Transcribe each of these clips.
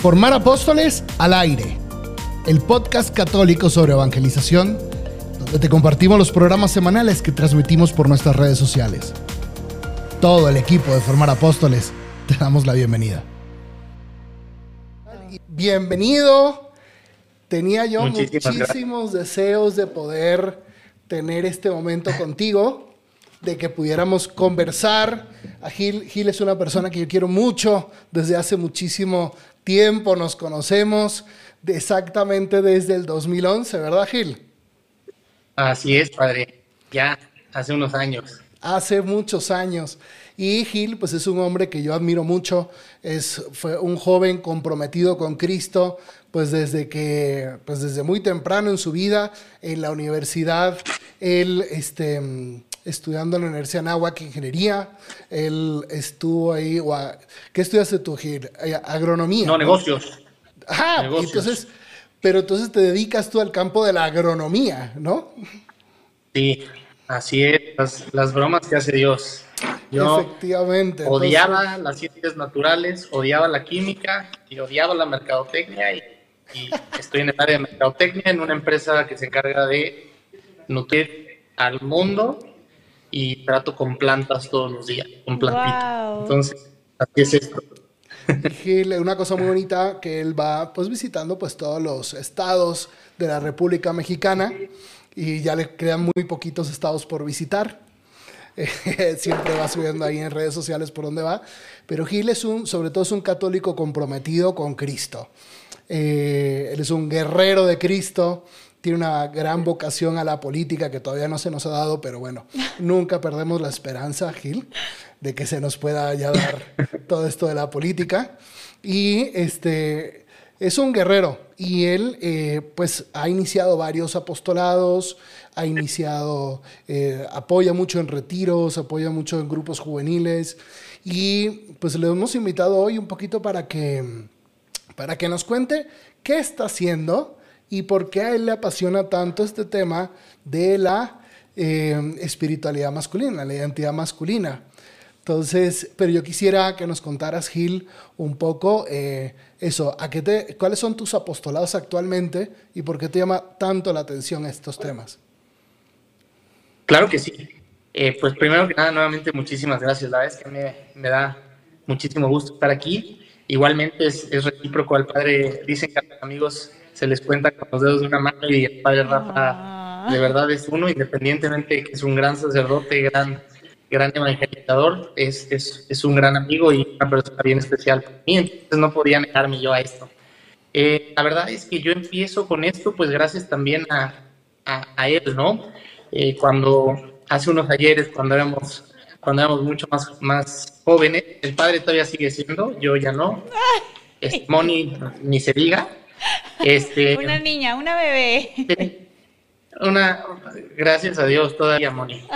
Formar Apóstoles al aire, el podcast católico sobre evangelización, donde te compartimos los programas semanales que transmitimos por nuestras redes sociales. Todo el equipo de Formar Apóstoles te damos la bienvenida. Bienvenido. Tenía yo muchísimos deseos de poder tener este momento contigo, de que pudiéramos conversar. A Gil, Gil es una persona que yo quiero mucho desde hace muchísimo tiempo, nos conocemos exactamente desde el 2011, ¿verdad Gil? Así es, padre, ya hace unos años. Hace muchos años. Y Gil, pues es un hombre que yo admiro mucho, es, fue un joven comprometido con Cristo, pues desde que, pues desde muy temprano en su vida, en la universidad, él, este, estudiando en la Universidad de Anáhuac Ingeniería. Él estuvo ahí. ¿Qué estudiaste tú, Gil? Eh, agronomía. No, negocios. Ah, entonces, pero entonces te dedicas tú al campo de la agronomía, ¿no? Sí, así es, las, bromas que hace Dios. Yo Efectivamente. Odiaba las ciencias naturales, odiaba la química y odiaba la mercadotecnia y, y estoy en el área de mercadotecnia en una empresa que se encarga de nutrir al mundo y trato con plantas todos los días, con plantitas. Entonces, así es esto. Gil, una cosa muy bonita que él va pues visitando pues todos los estados de la República Mexicana y ya le quedan muy poquitos estados por visitar. siempre va subiendo ahí en redes sociales por donde va. Pero Gil es un, sobre todo es un católico comprometido con Cristo. Eh, él es un guerrero de Cristo tiene una gran vocación a la política que todavía no se nos ha dado, pero bueno, nunca perdemos la esperanza, Gil, de que se nos pueda ya dar todo esto de la política. Y este es un guerrero y él eh, pues ha iniciado varios apostolados, ha iniciado, eh, apoya mucho en retiros, apoya mucho en grupos juveniles y pues le hemos invitado hoy un poquito para que, para que nos cuente qué está haciendo y por qué a él le apasiona tanto este tema de la eh, espiritualidad masculina, la identidad masculina. Entonces, pero yo quisiera que nos contaras, Gil, un poco eh, eso, ¿a qué te, ¿cuáles son tus apostolados actualmente y por qué te llama tanto la atención estos temas? Claro que sí. Eh, pues primero que nada, nuevamente muchísimas gracias. La verdad es que me, me da muchísimo gusto estar aquí. Igualmente es, es recíproco al padre, dicen que amigos se les cuenta con los dedos de una mano y el padre Rafa ah. de verdad es uno, independientemente de que es un gran sacerdote, gran, gran evangelizador, es, es, es, un gran amigo y una persona bien especial para mí, entonces no podía negarme yo a esto. Eh, la verdad es que yo empiezo con esto, pues gracias también a, a, él, ¿no? Eh, cuando hace unos ayeres, cuando éramos, cuando éramos mucho más, más jóvenes, el padre todavía sigue siendo, yo ya no. Es Moni, ni se diga. Este, una niña, una bebé. Una, gracias a Dios, todavía, Moni.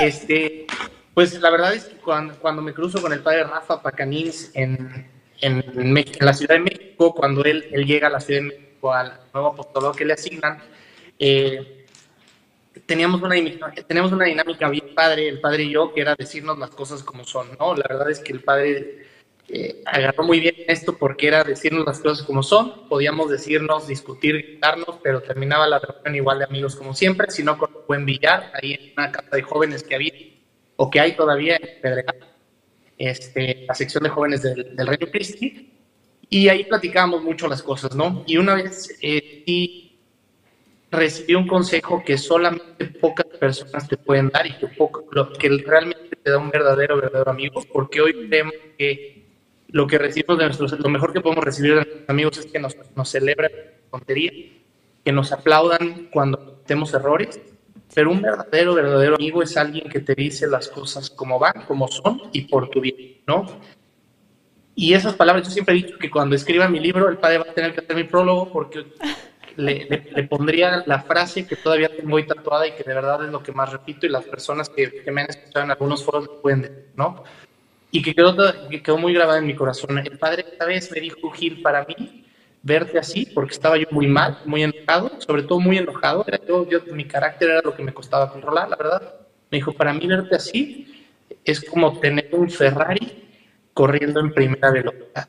este, pues la verdad es que cuando, cuando me cruzo con el padre Rafa Pacanins en, en, la Ciudad de México, cuando él, él llega a la Ciudad de México al nuevo apostolado que le asignan, eh, teníamos, una, teníamos una dinámica bien padre, el padre y yo, que era decirnos las cosas como son, ¿no? La verdad es que el padre eh, agarró muy bien esto porque era decirnos las cosas como son, podíamos decirnos, discutir, gritarnos, pero terminaba la reunión igual de amigos como siempre, sino con un buen billar, ahí en una casa de jóvenes que había, o que hay todavía en Pedregal, este, la sección de jóvenes del, del Reino Cristi, y ahí platicábamos mucho las cosas, ¿no? Y una vez eh, sí recibí un consejo que solamente pocas personas te pueden dar y que, poco, que realmente te da un verdadero, verdadero amigo, porque hoy creemos que lo que recibimos de nuestros, lo mejor que podemos recibir de nuestros amigos es que nos, nos celebren tontería, que nos aplaudan cuando tenemos errores, pero un verdadero, verdadero amigo es alguien que te dice las cosas como van, como son y por tu bien, ¿no? Y esas palabras, yo siempre he dicho que cuando escriba mi libro, el padre va a tener que hacer mi prólogo porque le, le, pondría la frase que todavía tengo ahí tatuada y que de verdad es lo que más repito y las personas que, que me han escuchado en algunos foros pueden decir, ¿no? Y que quedó, que quedó muy grabada en mi corazón. El padre esta vez me dijo, Gil, para mí, verte así, porque estaba yo muy mal, muy enojado, sobre todo muy enojado, era yo, yo, mi carácter era lo que me costaba controlar, la verdad. Me dijo, para mí verte así es como tener un Ferrari corriendo en primera velocidad.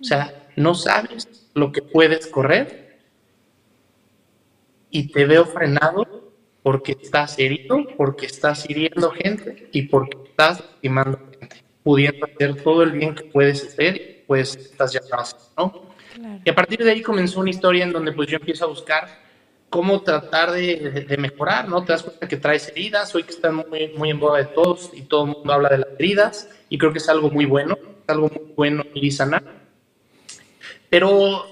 O sea, no sabes lo que puedes correr y te veo frenado porque estás herido, porque estás hiriendo gente y porque estás lastimando gente, pudiendo hacer todo el bien que puedes hacer, pues estás ya ¿no? Y a partir de ahí comenzó una historia en donde pues yo empiezo a buscar cómo tratar de, mejorar, ¿no? Te das cuenta que traes heridas, hoy que están muy, muy en boda de todos y todo el mundo habla de las heridas y creo que es algo muy bueno, es algo muy bueno y sanar. Pero,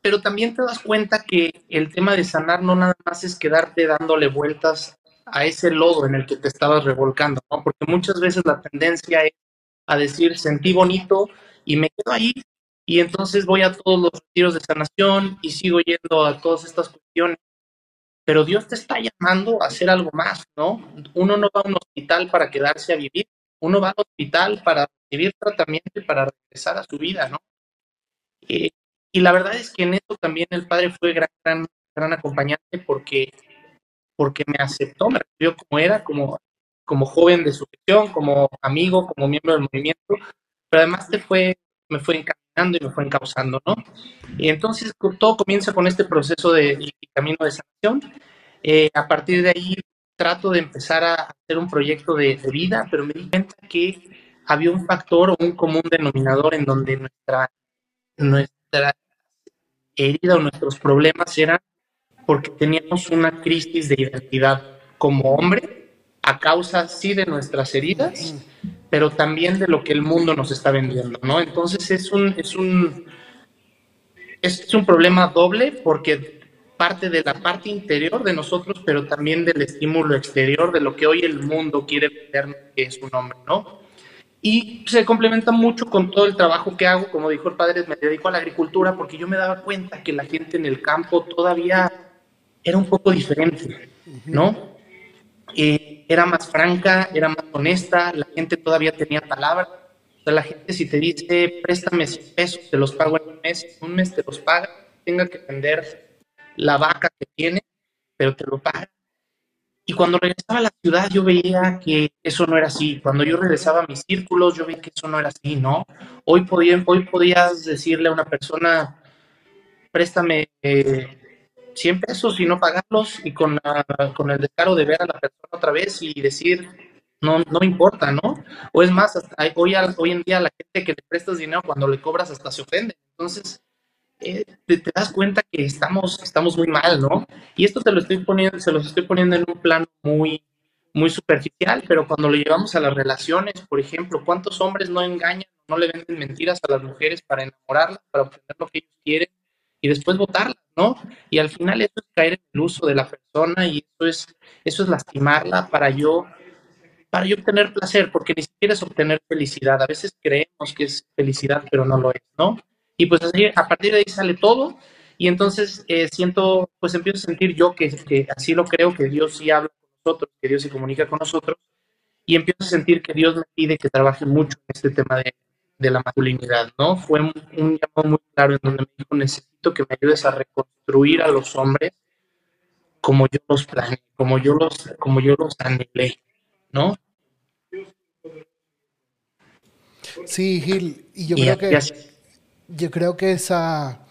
pero también te das cuenta que el tema de sanar no nada más es quedarte dándole vueltas a ese lodo en el que te estabas revolcando, ¿no? Porque muchas veces la tendencia es a decir, sentí bonito y me quedo ahí y entonces voy a todos los retiros de sanación y sigo yendo a todas estas cuestiones. Pero Dios te está llamando a hacer algo más, ¿no? Uno no va a un hospital para quedarse a vivir, uno va al hospital para recibir tratamiento y para regresar a su vida, ¿no? Eh, y la verdad es que en eso también el Padre fue gran, gran, gran acompañante porque, porque me aceptó, me recibió como era, como, como joven de su gestión, como amigo, como miembro del movimiento, pero además te fue, me fue encantado y me fue encauzando, ¿no? Y entonces todo comienza con este proceso de, camino de sanación. Eh, a partir de ahí trato de empezar a hacer un proyecto de, vida, pero me di cuenta que había un factor o un común denominador en donde nuestra, nuestra herida o nuestros problemas eran porque teníamos una crisis de identidad como hombre a causa sí de nuestras heridas, pero también de lo que el mundo nos está vendiendo, ¿no? Entonces es un, es un, es un problema doble porque parte de la parte interior de nosotros, pero también del estímulo exterior de lo que hoy el mundo quiere ver que es un hombre, ¿no? Y se complementa mucho con todo el trabajo que hago, como dijo el padre, me dedico a la agricultura porque yo me daba cuenta que la gente en el campo todavía era un poco diferente, ¿no? Eh, era más franca, era más honesta, la gente todavía tenía palabra. La gente si te dice, préstame 100 pesos, te los pago en un mes, un mes te los paga, tenga que vender la vaca que tiene, pero te lo paga. Y cuando regresaba a la ciudad yo veía que eso no era así. Cuando yo regresaba a mis círculos yo veía que eso no era así, ¿no? Hoy, podía, hoy podías decirle a una persona, préstame eh, 100 pesos y no pagarlos y con, con el descaro de ver a la persona otra vez y decir, no, no importa, ¿no? O es más, hoy, hoy en día la gente que le prestas dinero cuando le cobras hasta se ofende. Entonces, eh, te, das cuenta que estamos, estamos muy mal, ¿no? Y esto te lo estoy poniendo, se los estoy poniendo en un plano muy, muy superficial, pero cuando lo llevamos a las relaciones, por ejemplo, ¿cuántos hombres no engañan, no le venden mentiras a las mujeres para enamorarlas, para obtener lo que ellos quieren? Y después votarla, ¿no? Y al final eso es caer en el uso de la persona y eso es, eso es lastimarla para yo, para yo obtener placer, porque ni siquiera es obtener felicidad. A veces creemos que es felicidad, pero no lo es, ¿no? Y pues así, a partir de ahí sale todo y entonces eh, siento, pues empiezo a sentir yo que, que así lo creo, que Dios sí habla con nosotros, que Dios se comunica con nosotros y empiezo a sentir que Dios me pide que trabaje mucho en este tema de, de la masculinidad, ¿no? Fue un, llamado muy claro en donde me dijo, necesito que me ayudes a reconstruir a los hombres como yo los planeé, como yo los, como yo los anhelé, ¿no? Sí, Gil, y yo creo que yo creo que esa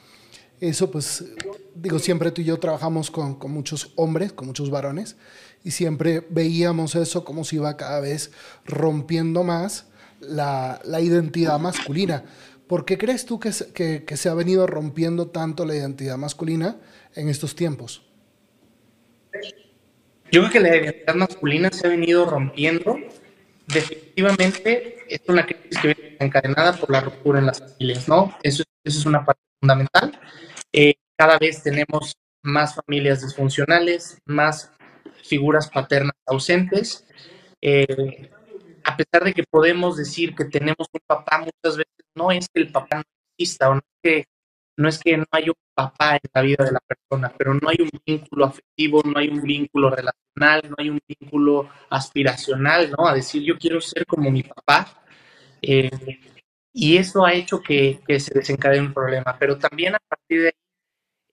eso pues digo siempre tú y yo trabajamos con, con, muchos hombres, con muchos varones y siempre veíamos eso como si iba cada vez rompiendo más la, identidad masculina. ¿Por qué crees tú que se, ha venido rompiendo tanto la identidad masculina en estos tiempos? Yo creo que la identidad masculina se ha venido rompiendo. Definitivamente es una crisis que viene encadenada por la ruptura en las familias, ¿no? Eso, eso es una parte fundamental. Eh, cada vez tenemos más familias disfuncionales, más figuras paternas ausentes. Eh, a pesar de que podemos decir que tenemos un papá, muchas veces no es que el papá no exista o no es que no, es que no hay un papá en la vida de la persona, pero no hay un vínculo afectivo, no hay un vínculo relacional, no hay un vínculo aspiracional, ¿no? A decir yo quiero ser como mi papá. Eh, y eso ha hecho que, se desencadene un problema, pero también a partir de ahí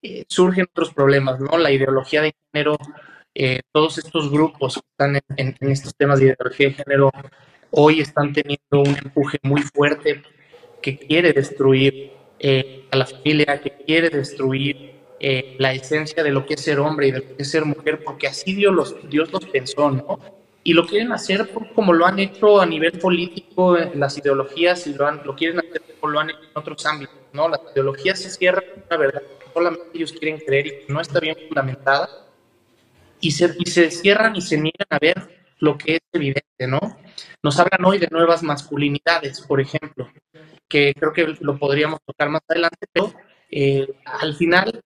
eh, surgen otros problemas, ¿no? La ideología de género eh, todos estos grupos que están en, estos temas de ideología de género hoy están teniendo un empuje muy fuerte que quiere destruir eh, a la familia, que quiere destruir eh, la esencia de lo que es ser hombre y de lo que es ser mujer, porque así Dios los, Dios los pensó, ¿no? Y lo quieren hacer como lo han hecho a nivel político, en las ideologías, y lo, han, lo quieren hacer como lo han hecho en otros ámbitos, ¿no? Las ideologías se cierran la verdad que solamente ellos quieren creer y no está bien fundamentada, y se, y se cierran y se niegan a ver lo que es evidente, ¿no? Nos hablan hoy de nuevas masculinidades, por ejemplo, que creo que lo podríamos tocar más adelante, pero eh, al final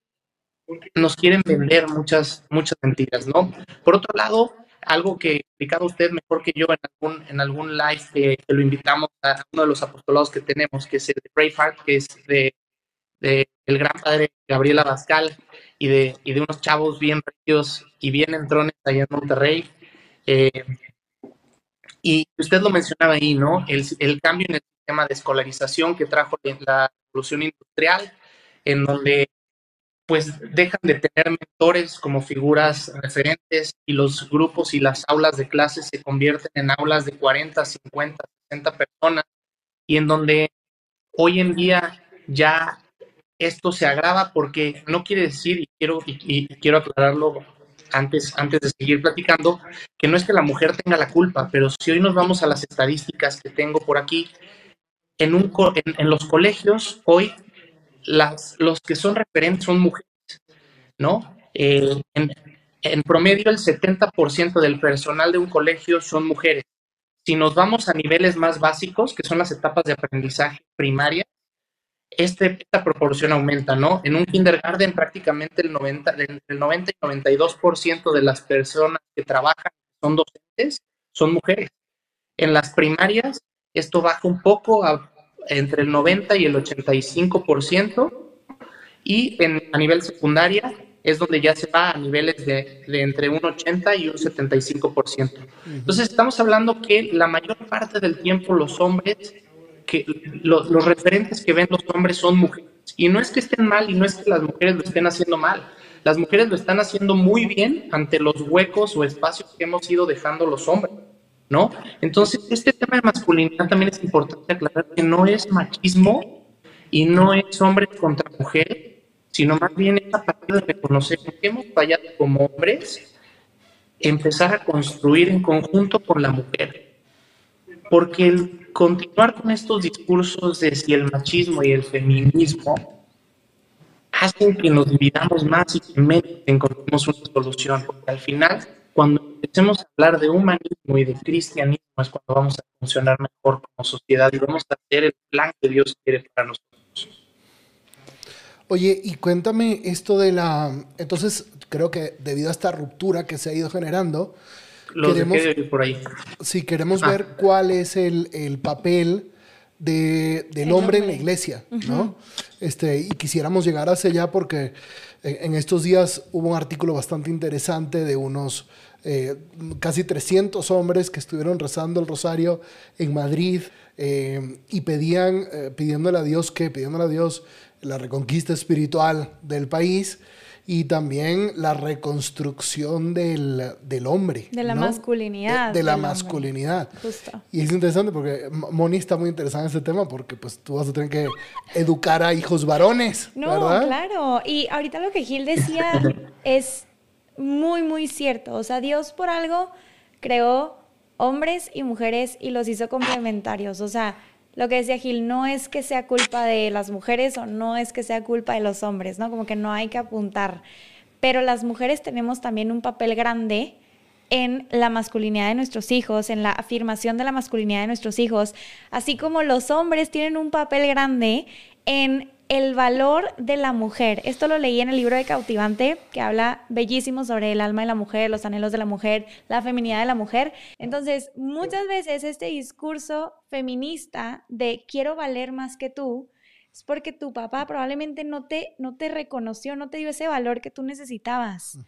nos quieren vender muchas, muchas mentiras, ¿no? Por otro lado, algo que explicado usted mejor que yo en algún, en algún live que, lo invitamos a uno de los apostolados que tenemos, que es el de Braveheart, que es de, de el gran padre Gabriel Abascal y de, y de unos chavos bien ricos y bien entrones allá en Monterrey. Eh, y usted lo mencionaba ahí, ¿no? El, el, cambio en el sistema de escolarización que trajo la revolución industrial, en donde pues dejan de tener mentores como figuras referentes y los grupos y las aulas de clases se convierten en aulas de 40, 50, 60 personas y en donde hoy en día ya esto se agrava porque no quiere decir, y quiero, y, quiero aclararlo antes, antes de seguir platicando, que no es que la mujer tenga la culpa, pero si hoy nos vamos a las estadísticas que tengo por aquí, en, un, en los colegios hoy las, los que son referentes son mujeres, ¿no? Eh, en, promedio, el 70% del personal de un colegio son mujeres. Si nos vamos a niveles más básicos, que son las etapas de aprendizaje primaria, este, esta proporción aumenta, ¿no? En un kindergarten prácticamente el 90, el 90 y 92% de las personas que trabajan son docentes, son mujeres. En las primarias, esto baja un poco a entre el 90 y el 85%, y en, a nivel secundaria es donde ya se va a niveles de, entre un 80 y un 75%. Entonces estamos hablando que la mayor parte del tiempo los hombres, que los referentes que ven los hombres son mujeres. Y no es que estén mal y no es que las mujeres lo estén haciendo mal. Las mujeres lo están haciendo muy bien ante los huecos o espacios que hemos ido dejando los hombres. ¿no? Entonces, este tema de masculinidad también es importante aclarar que no es machismo y no es hombre contra mujer, sino más bien esa parte de reconocer que hemos fallado como hombres, empezar a construir en conjunto con la mujer. Porque el continuar con estos discursos de si el machismo y el feminismo hacen que nos dividamos más y que menos encontremos una solución, porque al final cuando empecemos a hablar de humanismo y de cristianismo es cuando vamos a funcionar mejor como sociedad y vamos a hacer el plan que Dios quiere para nosotros. Oye, y cuéntame esto de la... Entonces, creo que debido a esta ruptura que se ha ido generando, queremos, por ahí. Sí, queremos ver cuál es el, el papel de, del hombre, en la iglesia, ¿no? este, y quisiéramos llegar hacia allá porque en, estos días hubo un artículo bastante interesante de unos eh, casi 300 hombres que estuvieron rezando el rosario en Madrid eh, y pedían, eh, pidiéndole a Dios que, pidiéndole a Dios la reconquista espiritual del país y también la reconstrucción del, del hombre. De la masculinidad. De, la masculinidad. Justo. Y es interesante porque Moni está muy interesada en este tema porque pues tú vas a tener que educar a hijos varones. No, claro. Y ahorita lo que Gil decía es muy, muy cierto. O sea, Dios por algo creó hombres y mujeres y los hizo complementarios. O sea, lo que decía Gil, no es que sea culpa de las mujeres o no es que sea culpa de los hombres, ¿no? Como que no hay que apuntar. Pero las mujeres tenemos también un papel grande en la masculinidad de nuestros hijos, en la afirmación de la masculinidad de nuestros hijos, así como los hombres tienen un papel grande en el valor de la mujer. Esto lo leí en el libro de Cautivante, que habla bellísimo sobre el alma de la mujer, los anhelos de la mujer, la feminidad de la mujer. Entonces, muchas veces este discurso feminista de quiero valer más que tú, es porque tu papá probablemente no te, no te reconoció, no te dio ese valor que tú necesitabas.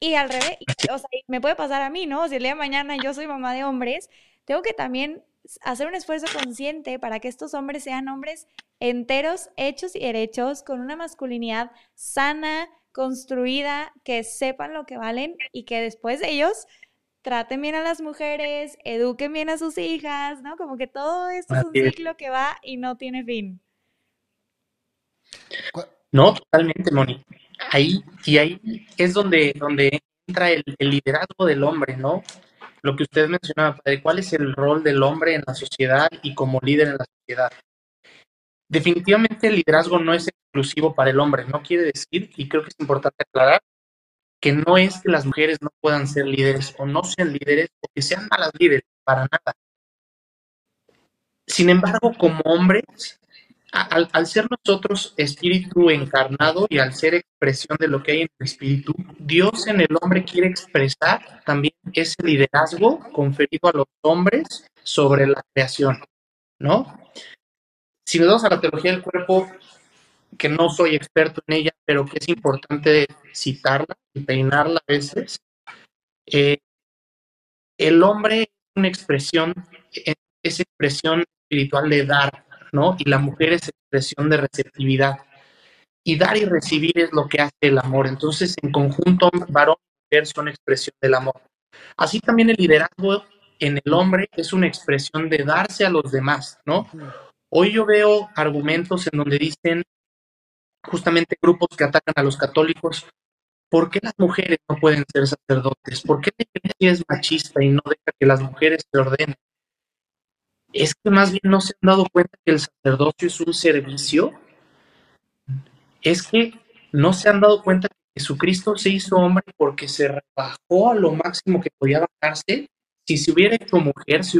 Y al revés, o sea, me puede pasar a mí, ¿no? Si el día de mañana yo soy mamá de hombres, tengo que también hacer un esfuerzo consciente para que estos hombres sean hombres enteros, hechos y derechos, con una masculinidad sana, construida, que sepan lo que valen y que después de ellos traten bien a las mujeres, eduquen bien a sus hijas, ¿no? Como que todo esto es un ciclo que va y no tiene fin. No, totalmente, Moni. Ahí, y ahí es donde, donde entra el, liderazgo del hombre, ¿no? Lo que usted mencionaba, padre, ¿cuál es el rol del hombre en la sociedad y como líder en la sociedad? Definitivamente el liderazgo no es exclusivo para el hombre, no quiere decir, y creo que es importante aclarar, que no es que las mujeres no puedan ser líderes o no sean líderes o que sean malas líderes, para nada. Sin embargo, como hombres, al, ser nosotros espíritu encarnado y al ser expresión de lo que hay en el espíritu, Dios en el hombre quiere expresar también ese liderazgo conferido a los hombres sobre la creación, ¿no? Si nos vamos a la teología del cuerpo, que no soy experto en ella, pero que es importante citarla y peinarla a veces, eh, el hombre es una expresión, es expresión espiritual de dar, ¿no? Y la mujer es expresión de receptividad. Y dar y recibir es lo que hace el amor. Entonces, en conjunto, varón y mujer son expresión del amor. Así también el liderazgo en el hombre es una expresión de darse a los demás, ¿no? Hoy yo veo argumentos en donde dicen justamente grupos que atacan a los católicos, ¿por qué las mujeres no pueden ser sacerdotes? ¿Por qué la iglesia es machista y no deja que las mujeres se ordenen? Es que más bien no se han dado cuenta que el sacerdocio es un servicio. Es que no se han dado cuenta que Jesucristo se hizo hombre porque se rebajó a lo máximo que podía bajarse. Si se hubiera hecho mujer, si,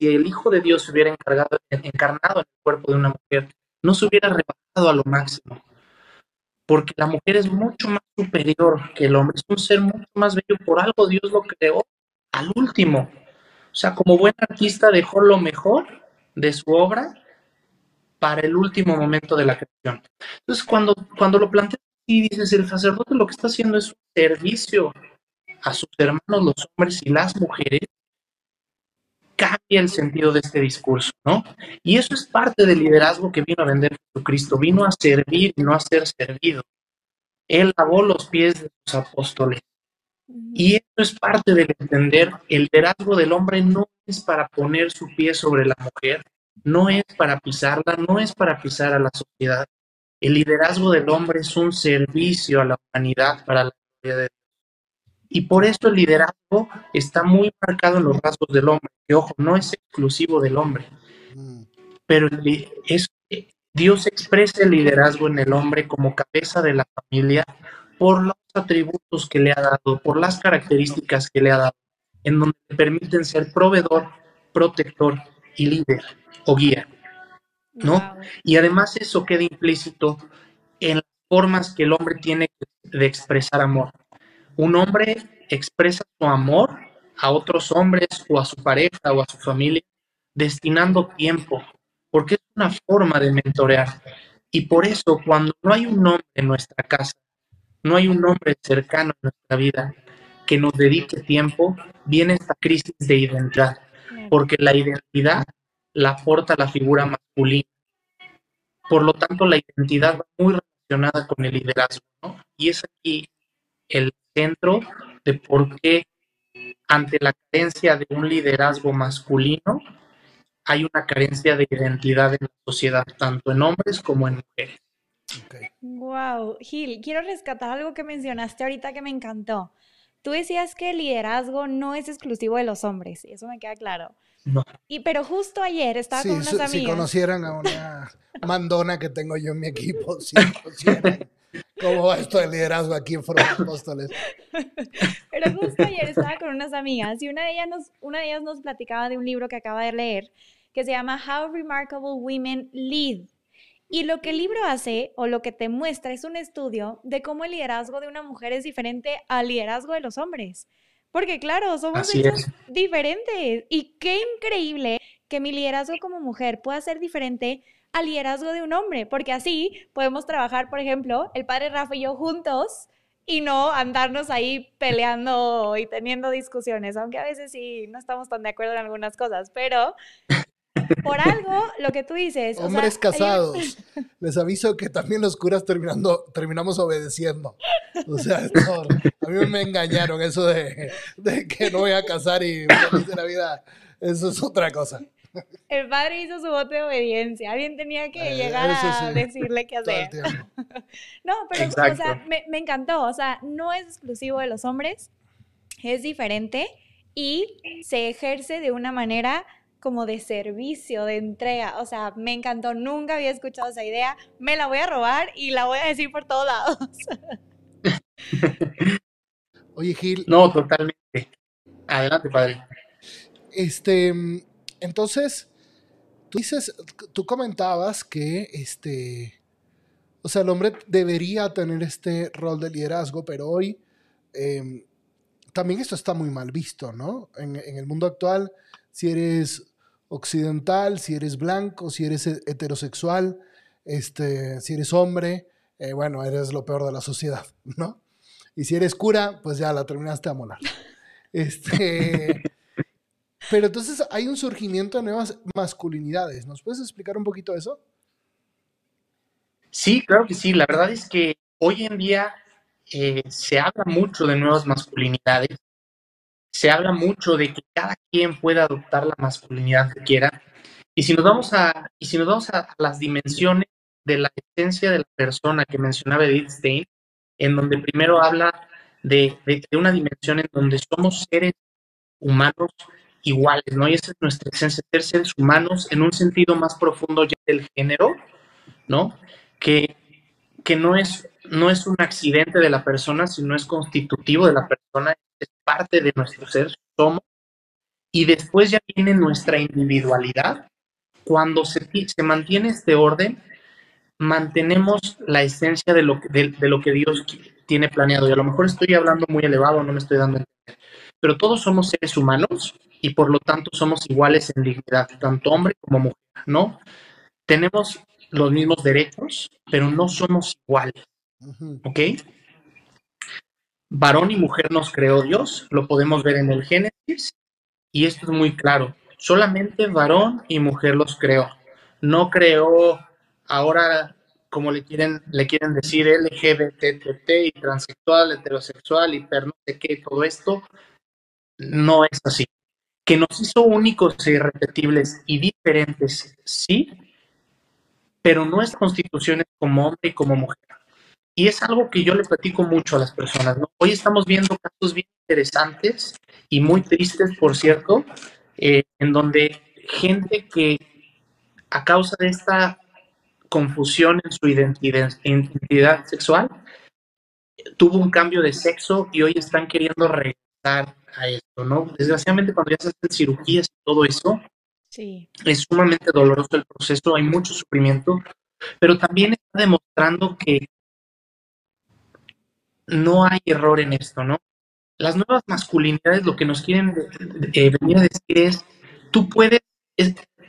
el Hijo de Dios se hubiera encargado, encarnado en el cuerpo de una mujer, no se hubiera rebajado a lo máximo. Porque la mujer es mucho más superior que el hombre, es un ser mucho más bello. Por algo Dios lo creó al último. O sea, como buen artista dejó lo mejor de su obra para el último momento de la creación. Entonces, cuando, cuando lo planteas y dices, el sacerdote lo que está haciendo es un servicio a sus hermanos, los hombres y las mujeres, cambia el sentido de este discurso, ¿no? Y eso es parte del liderazgo que vino a vender Jesucristo, vino a servir y no a ser servido. Él lavó los pies de sus apóstoles, y eso es parte del entender, el liderazgo del hombre no es para poner su pie sobre la mujer, no es para pisarla, no es para pisar a la sociedad. El liderazgo del hombre es un servicio a la humanidad para la gloria de Dios. Y por eso el liderazgo está muy marcado en los rasgos del hombre, que ojo, no es exclusivo del hombre. Mm. Pero es, Dios expresa el liderazgo en el hombre como cabeza de la familia por los atributos que le ha dado, por las características que le ha dado, en donde le permiten ser proveedor, protector y líder o guía. ¿No? Y además eso queda implícito en las formas que el hombre tiene de expresar amor. Un hombre expresa su amor a otros hombres o a su pareja o a su familia destinando tiempo, porque es una forma de mentorear. Y por eso cuando no hay un hombre en nuestra casa no hay un hombre cercano en nuestra vida que nos dedique tiempo, viene esta crisis de identidad, porque la identidad la aporta la figura masculina. Por lo tanto, la identidad va muy relacionada con el liderazgo, ¿no? Y es aquí el centro de por qué ante la carencia de un liderazgo masculino hay una carencia de identidad en la sociedad, tanto en hombres como en mujeres. Wow, Gil, quiero rescatar algo que mencionaste ahorita que me encantó. Tú decías que el liderazgo no es exclusivo de los hombres, y eso me queda claro. No. Y pero justo ayer estaba con unas amigas. Si conocieran a una mandona que tengo yo en mi equipo, si conocieran cómo va esto de liderazgo aquí en Foro Apóstoles. Pero justo ayer estaba con unas amigas y una de ellas nos, una de ellas nos platicaba de un libro que acaba de leer que se llama How Remarkable Women Lead y lo que el libro hace o lo que te muestra es un estudio de cómo el liderazgo de una mujer es diferente al liderazgo de los hombres. Porque claro, somos diferentes. Y qué increíble que mi liderazgo como mujer pueda ser diferente al liderazgo de un hombre, porque así podemos trabajar, por ejemplo, el padre Rafa y yo juntos y no andarnos ahí peleando y teniendo discusiones, aunque a veces sí no estamos tan de acuerdo en algunas cosas, pero por algo, lo que tú dices. Hombres casados. Les aviso que también los curas terminando, terminamos obedeciendo. O sea, a mí me engañaron eso de, que no voy a casar y feliz de la vida. Eso es otra cosa. el padre hizo su voto de obediencia. Alguien tenía que eh, llegar a decirle qué hacer. no, pero, o sea, me, me encantó. O sea, no es exclusivo de los hombres, es diferente y se ejerce de una manera como de servicio, de entrega. O sea, me encantó, nunca había escuchado esa idea. Me la voy a robar y la voy a decir por todos lados. Oye, Gil. No, totalmente. Adelante, padre. Este, entonces, tú dices, tú comentabas que este, o sea, el hombre debería tener este rol de liderazgo, pero hoy em, también esto está muy mal visto, ¿no? En, en, el mundo actual, si eres occidental, si eres blanco, si eres heterosexual, este, si eres hombre, eh, bueno, eres lo peor de la sociedad, ¿no? Y si eres cura, pues ya la terminaste a molar. Este, pero entonces hay un surgimiento de nuevas masculinidades. ¿Nos puedes explicar un poquito eso? Sí, claro que sí. La verdad es que hoy en día eh, se habla mucho de nuevas masculinidades se habla mucho de que cada quien pueda adoptar la masculinidad que quiera. Y si nos vamos a, y si nos vamos a las dimensiones de la esencia de la persona que mencionaba Edith Stein, en donde primero habla de, una dimensión en donde somos seres humanos iguales, ¿no? Y esa es nuestra esencia, ser seres humanos en un sentido más profundo ya del género, ¿no? Que, que no, es, no es un accidente de la persona, sino es constitutivo de la persona parte de nuestro ser, somos, y después ya viene nuestra individualidad. Cuando se, se mantiene este orden, mantenemos la esencia de lo, que, de, lo que Dios tiene planeado. Y a lo mejor estoy hablando muy elevado, no me estoy dando. Pero todos somos seres humanos y por lo tanto somos iguales en dignidad, tanto hombre como mujer, ¿no? Tenemos los mismos derechos, pero no somos iguales, ¿ok? Varón y mujer nos creó Dios, lo podemos ver en el Génesis, y esto es muy claro. Solamente varón y mujer los creó. No creó ahora, como le quieren, le quieren decir, LGBT, y transexual, heterosexual, hiper, no sé qué, todo esto. No es así. Que nos hizo únicos e irrepetibles y diferentes, sí, pero constitución es como hombre y como mujer. Y es algo que yo le platico mucho a las personas. Hoy estamos viendo casos bien interesantes y muy tristes, por cierto, eh, en donde gente que a causa de esta confusión en su identidad, identidad sexual, tuvo un cambio de sexo y hoy están queriendo regresar a esto, ¿no? Desgraciadamente cuando ya se hacen cirugías y todo eso, sí. es sumamente doloroso el proceso, hay mucho sufrimiento, pero también está demostrando que no hay error en esto, ¿no? Las nuevas masculinidades lo que nos quieren venir a decir es, tú puedes,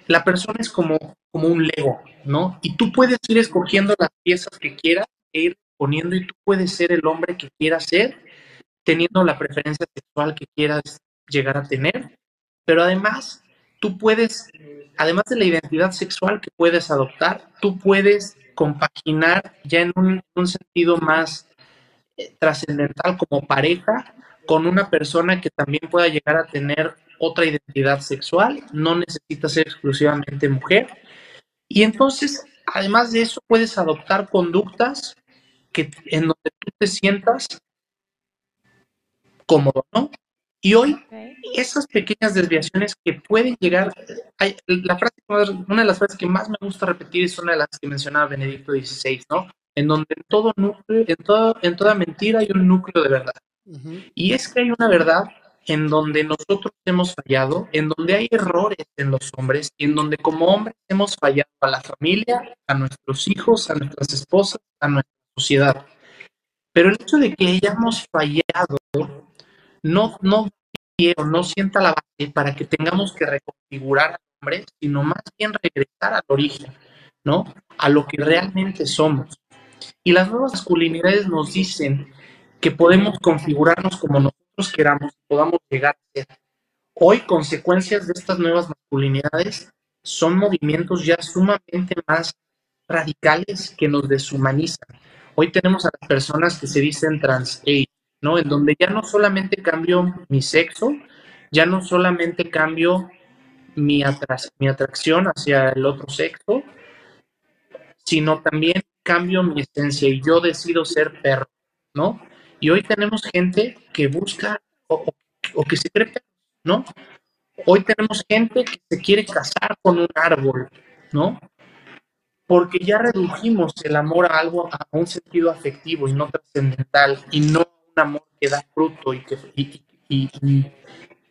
la persona es como, como un Lego, ¿no? Y tú puedes ir escogiendo las piezas que quieras e ir poniendo y tú puedes ser el hombre que quieras ser, teniendo la preferencia sexual que quieras llegar a tener, pero además tú puedes, además de la identidad sexual que puedes adoptar, tú puedes compaginar ya en un sentido más trascendental como pareja con una persona que también pueda llegar a tener otra identidad sexual, no necesita ser exclusivamente mujer. Y entonces, además de eso, puedes adoptar conductas que, en donde tú te sientas cómodo, ¿no? Y hoy, esas pequeñas desviaciones que pueden llegar, hay, la frase, una de las frases que más me gusta repetir es una de las que mencionaba Benedicto XVI, ¿no? En donde en todo núcleo, en, todo, en toda mentira hay un núcleo de verdad. Y es que hay una verdad en donde nosotros hemos fallado, en donde hay errores en los hombres y en donde como hombres hemos fallado a la familia, a nuestros hijos, a nuestras esposas, a nuestra sociedad. Pero el hecho de que hayamos fallado no, no, no sienta la base para que tengamos que reconfigurar al hombre, sino más bien regresar al origen, ¿no? A lo que realmente somos. Y las nuevas masculinidades nos dicen que podemos configurarnos como nosotros queramos, podamos llegar a ser. Hoy, consecuencias de estas nuevas masculinidades son movimientos ya sumamente más radicales que nos deshumanizan. Hoy tenemos a las personas que se dicen trans ¿no? En donde ya no solamente cambio mi sexo, ya no solamente cambio mi, mi atracción hacia el otro sexo, sino también cambio mi esencia y yo decido ser perro, ¿no? Y hoy tenemos gente que busca o, que se cree perro, ¿no? Hoy tenemos gente que se quiere casar con un árbol, ¿no? Porque ya redujimos el amor a algo, a un sentido afectivo y no trascendental, y no un amor que da fruto y que, y,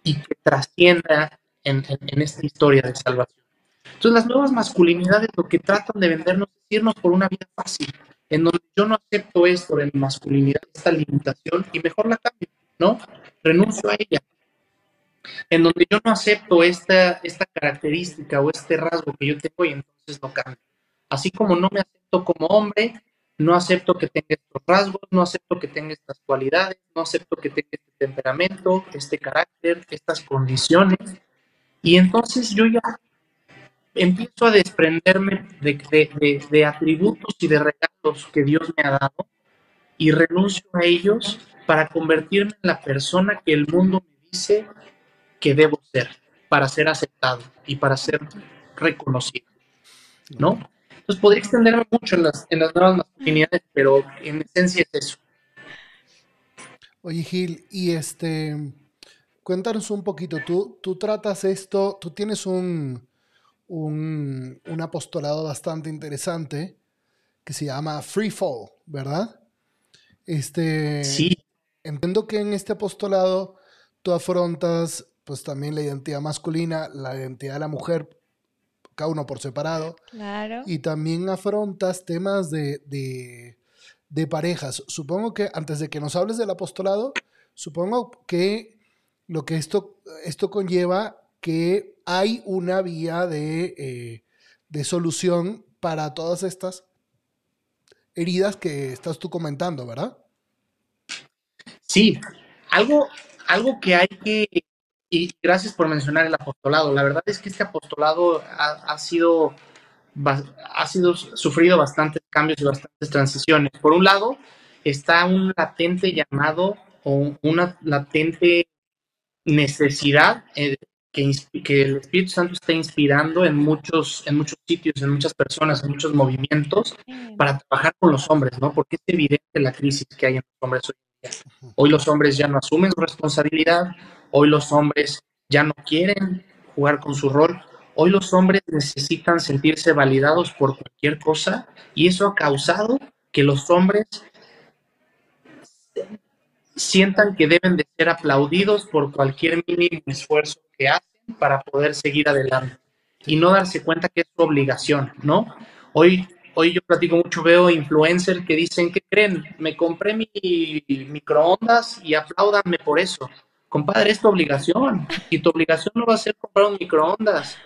que trascienda en, en esta historia de salvación. Entonces las nuevas masculinidades lo que tratan de vendernos es irnos por una vida fácil, en donde yo no acepto esto de mi masculinidad, esta limitación, y mejor la cambio, ¿no? Renuncio a ella. En donde yo no acepto esta, esta característica o este rasgo que yo tengo y entonces lo cambio. Así como no me acepto como hombre, no acepto que tenga estos rasgos, no acepto que tenga estas cualidades, no acepto que tenga este temperamento, este carácter, estas condiciones. Y entonces yo ya empiezo a desprenderme de, atributos y de regalos que Dios me ha dado y renuncio a ellos para convertirme en la persona que el mundo me dice que debo ser, para ser aceptado y para ser reconocido. ¿No? Entonces podría extenderme mucho en las, en las nuevas masculinidades, pero en esencia es eso. Oye, Gil, y este, cuéntanos un poquito, tú, tú tratas esto, tú tienes un, un, apostolado bastante interesante que se llama Free Fall, ¿verdad? Este, sí. Entiendo que en este apostolado tú afrontas pues también la identidad masculina, la identidad de la mujer, cada uno por separado. Claro. Y también afrontas temas de, de, de parejas. Supongo que antes de que nos hables del apostolado, supongo que lo que esto, esto conlleva que hay una vía eh, de, solución para todas estas heridas que estás tú comentando, ¿verdad? Sí, algo, algo que hay que, y gracias por mencionar el apostolado, la verdad es que este apostolado ha, sido, ha sido sufrido bastantes cambios y bastantes transiciones. Por un lado, está un latente llamado o una latente necesidad eh, que, el Espíritu Santo está inspirando en muchos, en muchos sitios, en muchas personas, en muchos movimientos para trabajar con los hombres, ¿no? Porque es evidente la crisis que hay en los hombres hoy en día. Hoy los hombres ya no asumen su responsabilidad, hoy los hombres ya no quieren jugar con su rol, hoy los hombres necesitan sentirse validados por cualquier cosa y eso ha causado que los hombres sientan que deben de ser aplaudidos por cualquier mínimo esfuerzo que hacen para poder seguir adelante y no darse cuenta que es su obligación, ¿no? Hoy, hoy yo platico mucho, veo influencers que dicen, ¿qué creen? Me compré mi microondas y apláudanme por eso. Compadre, es tu obligación y tu obligación no va a ser comprar un microondas.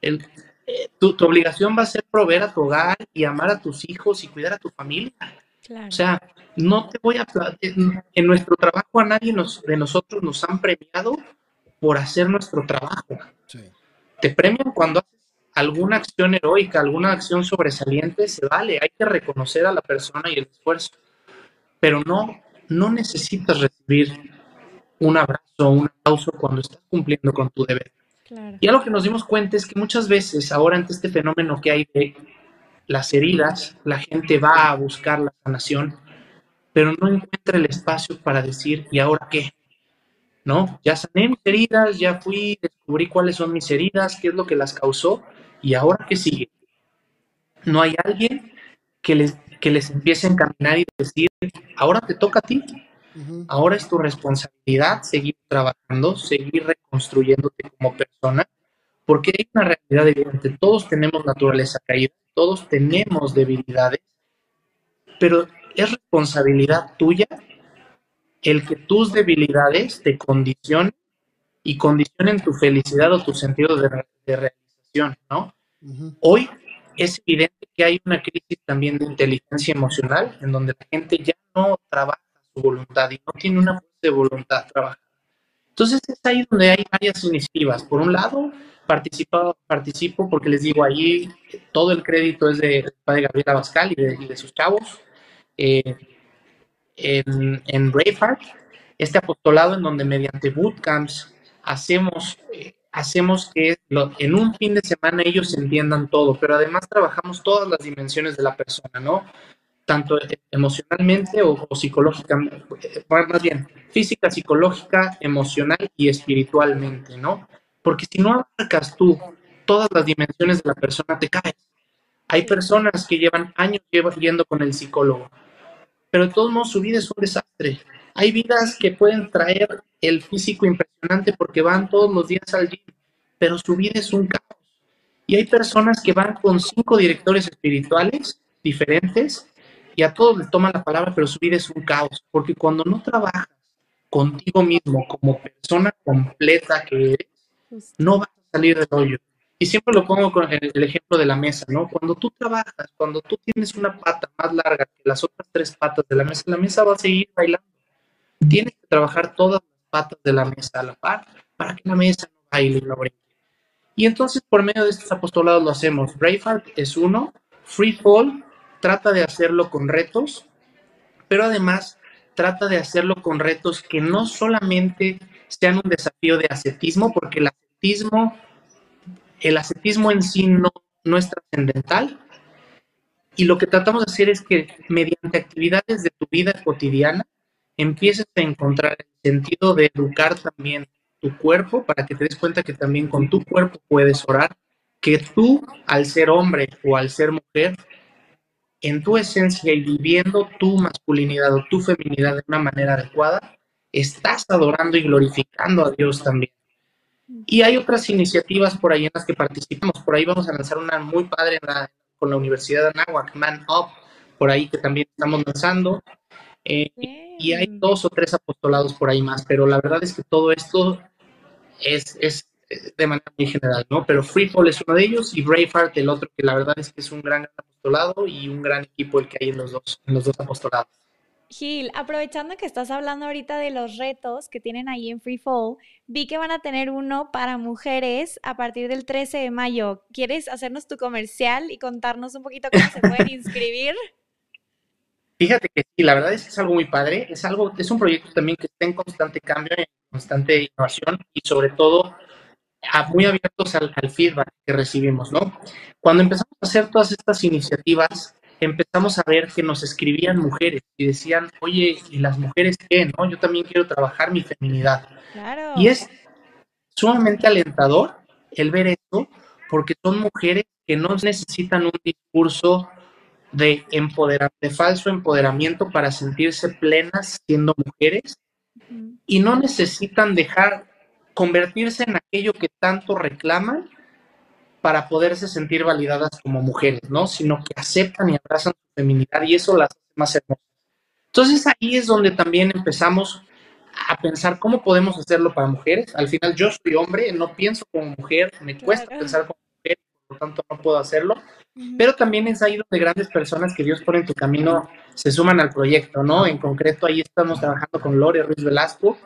El, eh, tu, tu, obligación va a ser proveer a tu hogar y amar a tus hijos y cuidar a tu familia. O sea, no te voy a... En, en nuestro trabajo a nadie nos, de nosotros nos han premiado por hacer nuestro trabajo. Te premian cuando haces alguna acción heroica, alguna acción sobresaliente, se vale, hay que reconocer a la persona y el esfuerzo, pero no, no necesitas recibir un abrazo o un aplauso cuando estás cumpliendo con tu deber. Y algo que nos dimos cuenta es que muchas veces, ahora ante este fenómeno que hay de las heridas, la gente va a buscar la sanación, pero no encuentra el espacio para decir, ¿y ahora qué? ¿No? Ya sané mis heridas, ya fui, descubrí cuáles son mis heridas, qué es lo que las causó y ahora qué sigue. No hay alguien que les, que les empiece a encaminar y decir, ahora te toca a ti, ahora es tu responsabilidad seguir trabajando, seguir reconstruyéndote como persona, porque hay una realidad evidente, todos tenemos naturaleza caída, todos tenemos debilidades, pero es responsabilidad tuya el que tus debilidades te condicionen y condicionen tu felicidad o tu sentido de, realización, ¿no? Hoy es evidente que hay una crisis también de inteligencia emocional en donde la gente ya no trabaja su voluntad y no tiene una fuerza de voluntad trabajar. Entonces es ahí donde hay varias iniciativas. Por un lado, participo, participo porque les digo, allí todo el crédito es de, padre Gabriel Abascal y de, sus chavos. Eh, en, en Braveheart, este apostolado en donde mediante bootcamps hacemos, eh, hacemos que en un fin de semana ellos entiendan todo, pero además trabajamos todas las dimensiones de la persona, ¿no? Tanto emocionalmente o, psicológicamente, más bien física, psicológica, emocional y espiritualmente, ¿no? Porque si no abarcas tú todas las dimensiones de la persona, te caes. Hay personas que llevan años yendo con el psicólogo, pero de todos modos su vida es un desastre. Hay vidas que pueden traer el físico impresionante porque van todos los días al gym, pero su vida es un caos. Y hay personas que van con cinco directores espirituales diferentes y a todos les toman la palabra, pero su vida es un caos, porque cuando no trabajas contigo mismo como persona completa que eres, no vas a salir del hoyo. Y siempre lo pongo con el, ejemplo de la mesa, ¿no? Cuando tú trabajas, cuando tú tienes una pata más larga que las otras tres patas de la mesa, la mesa va a seguir bailando. Tienes que trabajar todas las patas de la mesa a la par para que la mesa no baile y no brinque. Y entonces por medio de estos apostolados lo hacemos. Braveheart es uno, Free Fall trata de hacerlo con retos, pero además trata de hacerlo con retos que no solamente sean un desafío de ascetismo, porque el ascetismo el ascetismo en sí no, es trascendental. Y lo que tratamos de hacer es que mediante actividades de tu vida cotidiana empieces a encontrar el sentido de educar también tu cuerpo para que te des cuenta que también con tu cuerpo puedes orar, que tú al ser hombre o al ser mujer, en tu esencia y viviendo tu masculinidad o tu feminidad de una manera adecuada, estás adorando y glorificando a Dios también. Y hay otras iniciativas por ahí en las que participamos. Por ahí vamos a lanzar una muy padre con la Universidad de Anáhuac, Man Up, por ahí que también estamos lanzando. Eh, y hay dos o tres apostolados por ahí más, pero la verdad es que todo esto es, es de manera muy general, ¿no? Pero Freefall es uno de ellos y Braveheart el otro, que la verdad es que es un gran apostolado y un gran equipo el que hay en los dos, en los dos apostolados. Gil, aprovechando que estás hablando ahorita de los retos que tienen ahí en Free Fall, vi que van a tener uno para mujeres a partir del 13 de mayo. ¿Quieres hacernos tu comercial y contarnos un poquito cómo se pueden inscribir? Fíjate que sí, la verdad es que es algo muy padre, es algo, es un proyecto también que está en constante cambio, en constante innovación y sobre todo muy abiertos al, al feedback que recibimos, ¿no? Cuando empezamos a hacer todas estas iniciativas, empezamos a ver que nos escribían mujeres y decían, oye, ¿y las mujeres qué? No, yo también quiero trabajar mi feminidad. Y es sumamente alentador el ver eso, porque son mujeres que no necesitan un discurso de, empoderamiento, de falso empoderamiento para sentirse plenas siendo mujeres y no necesitan dejar convertirse en aquello que tanto reclaman para poderse sentir validadas como mujeres, ¿no? Sino que aceptan y abrazan su feminidad y eso las hace más hermosas. Entonces ahí es donde también empezamos a pensar cómo podemos hacerlo para mujeres. Al final yo soy hombre, no pienso como mujer, me cuesta pensar como mujer, por lo tanto no puedo hacerlo. Pero también es ahí donde grandes personas que Dios pone en tu camino se suman al proyecto, ¿no? En concreto ahí estamos trabajando con Lore Ruiz Velasco,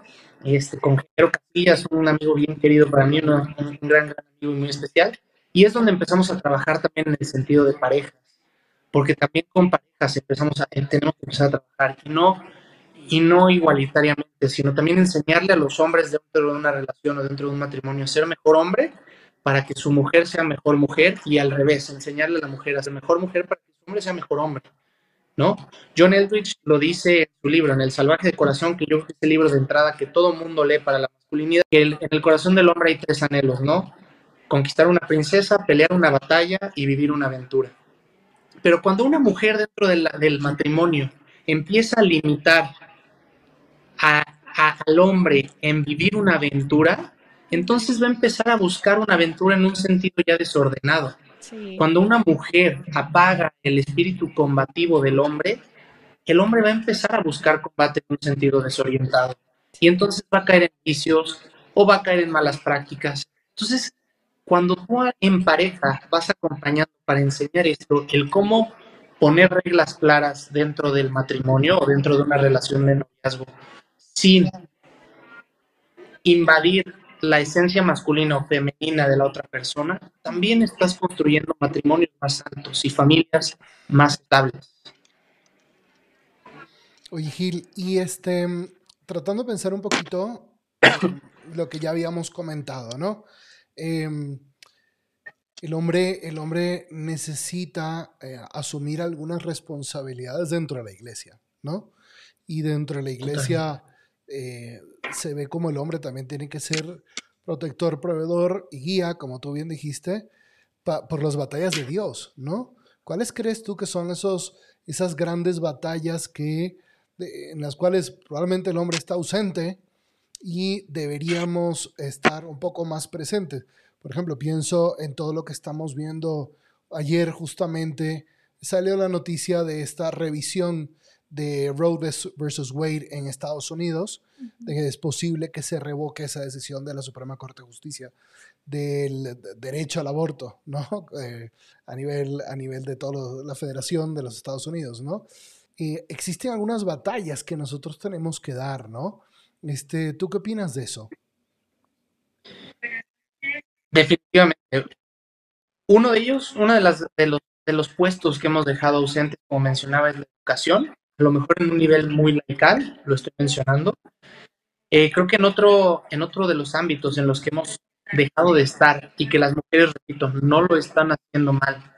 este, con Jero Castillas, un amigo bien querido para mí, un, un gran, gran amigo muy especial. Y es donde empezamos a trabajar también en el sentido de parejas, porque también con parejas empezamos a, tenemos que empezar a trabajar y no, y no igualitariamente, sino también enseñarle a los hombres dentro de una relación o dentro de un matrimonio a ser mejor hombre para que su mujer sea mejor mujer y al revés, enseñarle a la mujer a ser mejor mujer para que su hombre sea mejor hombre. ¿No? John Eldridge lo dice en su libro, en El salvaje de corazón, que yo creo que es el libro de entrada que todo mundo lee para la masculinidad, que en el corazón del hombre hay tres anhelos, ¿no? Conquistar una princesa, pelear una batalla y vivir una aventura. Pero cuando una mujer dentro del matrimonio empieza a limitar al hombre en vivir una aventura, entonces va a empezar a buscar una aventura en un sentido ya desordenado. Cuando una mujer apaga el espíritu combativo del hombre, el hombre va a empezar a buscar combate en un sentido desorientado. Y entonces va a caer en vicios o va a caer en malas prácticas. Entonces, cuando tú en pareja vas acompañando para enseñar esto, el cómo poner reglas claras dentro del matrimonio o dentro de una relación de noviazgo sin invadir la esencia masculina o femenina de la otra persona, también estás construyendo matrimonios más altos y familias más estables. Oye, Gil, y este, tratando de pensar un poquito lo que ya habíamos comentado, ¿no? Em, el, hombre, el hombre necesita eh, asumir algunas responsabilidades dentro de la iglesia, ¿no? Y dentro de la iglesia eh, se ve como el hombre también tiene que ser protector, proveedor y guía, como tú bien dijiste, por las batallas de Dios, ¿no? ¿Cuáles crees tú que son esos, esas grandes batallas que, en las cuales probablemente el hombre está ausente y deberíamos estar un poco más presentes? Por ejemplo, pienso en todo lo que estamos viendo ayer justamente, salió la noticia de esta revisión de Roe versus Wade en Estados Unidos, de que es posible que se revoque esa decisión de la Suprema Corte de Justicia del derecho al aborto, ¿no? Eh, a, nivel, a nivel de toda la Federación de los Estados Unidos, ¿no? existen algunas batallas que nosotros tenemos que dar, ¿no? Este, ¿Tú qué opinas de eso? Definitivamente. Uno de ellos, uno de, las, de, los, de los puestos que hemos dejado ausentes, como mencionaba, es la educación a lo mejor en un nivel muy laical, lo estoy mencionando. Eh, creo que en otro, en otro de los ámbitos en los que hemos dejado de estar y que las mujeres, repito, no lo están haciendo mal,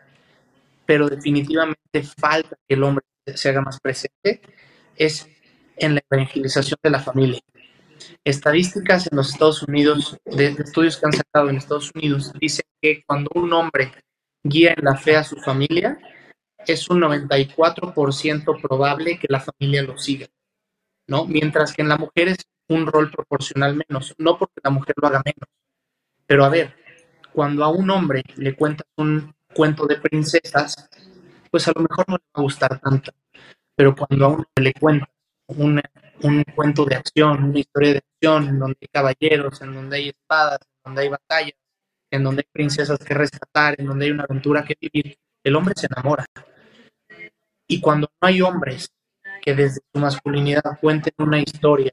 pero definitivamente falta que el hombre se haga más presente, es en la evangelización de la familia. Estadísticas en los Estados Unidos, de, estudios que han sacado en Estados Unidos, dicen que cuando un hombre guía en la fe a su familia, es un 94% probable que la familia lo siga, ¿no? Mientras que en la mujer es un rol proporcional menos, no porque la mujer lo haga menos. Pero a ver, cuando a un hombre le cuentas un cuento de princesas, pues a lo mejor no le va a gustar tanto. Pero cuando a un hombre le cuentas un, un cuento de acción, una historia de acción, en donde hay caballeros, en donde hay espadas, en donde hay batallas, en donde hay princesas que rescatar, en donde hay una aventura que vivir, el hombre se enamora. Y cuando no hay hombres que desde su masculinidad cuenten una historia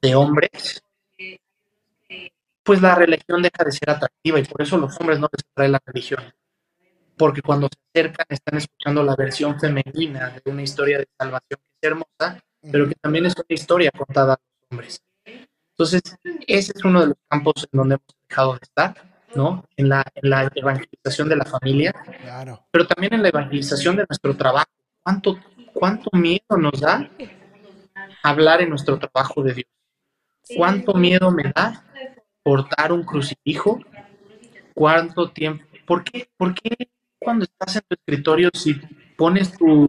de hombres, pues la religión deja de ser atractiva y por eso los hombres no les atrae la religión. Porque cuando se acercan están escuchando la versión femenina de una historia de salvación que es hermosa, pero que también es una historia contada a los hombres. Entonces, ese es uno de los campos en donde hemos dejado de estar ¿no? En la, en la evangelización de la familia, pero también en la evangelización de nuestro trabajo. ¿Cuánto, ¿Cuánto miedo nos da hablar en nuestro trabajo de Dios? ¿Cuánto miedo me da portar un crucifijo? ¿Cuánto tiempo? ¿Por qué, ¿Por qué cuando estás en tu escritorio si pones tu,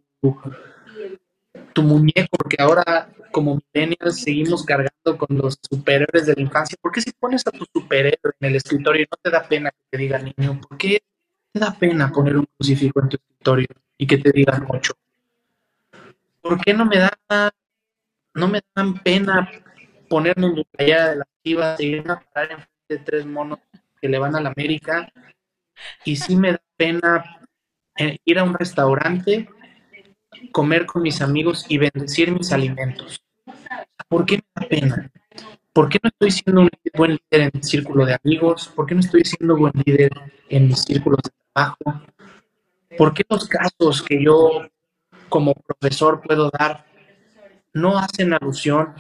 muñeco, porque ahora como millennials seguimos cargando con los superhéroes de la infancia. ¿Por qué si pones a tu superhéroe en el escritorio y no te da pena que te diga niño? ¿Por qué te da pena poner un crucifijo en tu escritorio y que te digan ocho? ¿Por qué no me da, no me dan pena ponerme en mi playera de la chivas y irme a parar enfrente de tres monos que le van a la América? Y sí me da pena eh, ir a un restaurante comer con mis amigos y bendecir mis alimentos. ¿Por qué me da pena? ¿Por qué no estoy siendo un buen líder en mi círculo de amigos? ¿Por qué no estoy siendo buen líder en mis círculos de trabajo? ¿Por qué los casos que yo como profesor puedo dar no hacen alusión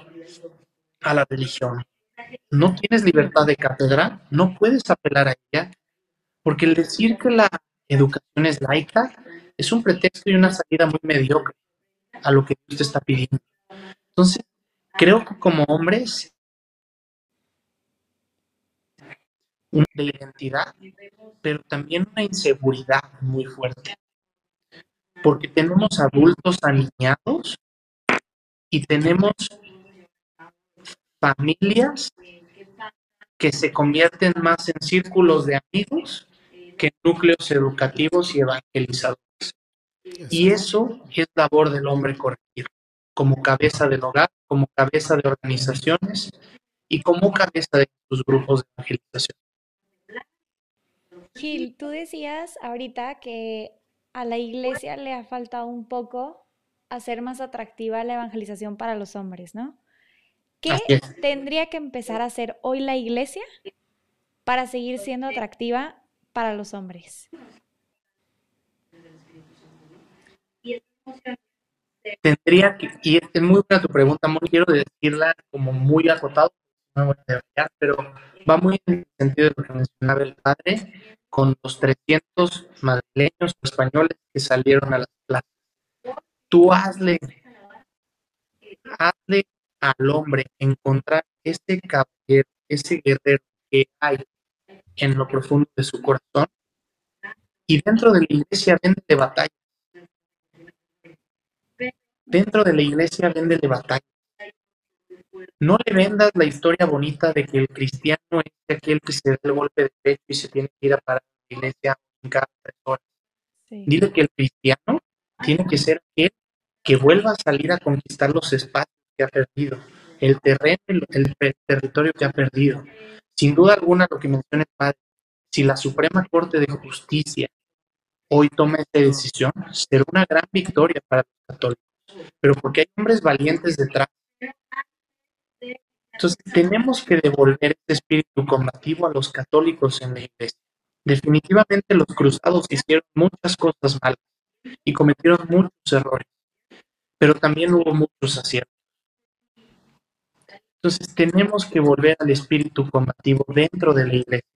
a la religión? ¿No tienes libertad de cátedra? ¿No puedes apelar a ella? Porque el decir que la educación es laica es un pretexto y una salida muy mediocre a lo que Dios está pidiendo. Entonces, creo que como hombres, una identidad, pero también una inseguridad muy fuerte. Porque tenemos adultos aniñados y tenemos familias que se convierten más en círculos de amigos que núcleos educativos y evangelizadores. Y eso es labor del hombre corregir, como cabeza del hogar, como cabeza de organizaciones y como cabeza de sus grupos de evangelización. Gil, tú decías ahorita que a la iglesia le ha faltado un poco hacer más atractiva la evangelización para los hombres, ¿no? ¿Qué tendría que empezar a hacer hoy la iglesia para seguir siendo atractiva para los hombres? Tendría que, y es muy buena tu pregunta, muy quiero decirla como muy acotado, no voy a detallar, pero va muy en el sentido de lo que mencionaba el padre, con los 300 madrileños o españoles que salieron a las plazas. Tú hazle, hazle al hombre encontrar ese caballero, ese guerrero que hay en lo profundo de su corazón y dentro de la iglesia vende de batalla. Dentro de la iglesia vende de batalla. No le vendas la historia bonita de que el cristiano es aquel que se da el golpe de pecho y se tiene que ir a parar la iglesia en cada tres horas. Dile que el cristiano tiene que ser aquel que vuelva a salir a conquistar los espacios que ha perdido, el terreno, el, el territorio que ha perdido. Sin duda alguna, lo que menciona el padre, si la Suprema Corte de Justicia hoy toma esta decisión, será una gran victoria para los católicos, pero porque hay hombres valientes detrás. Entonces, tenemos que devolver este espíritu combativo a los católicos en la iglesia. Definitivamente los cruzados hicieron muchas cosas malas y cometieron muchos errores, pero también hubo muchos aciertos. Entonces tenemos que volver al espíritu combativo dentro de la iglesia,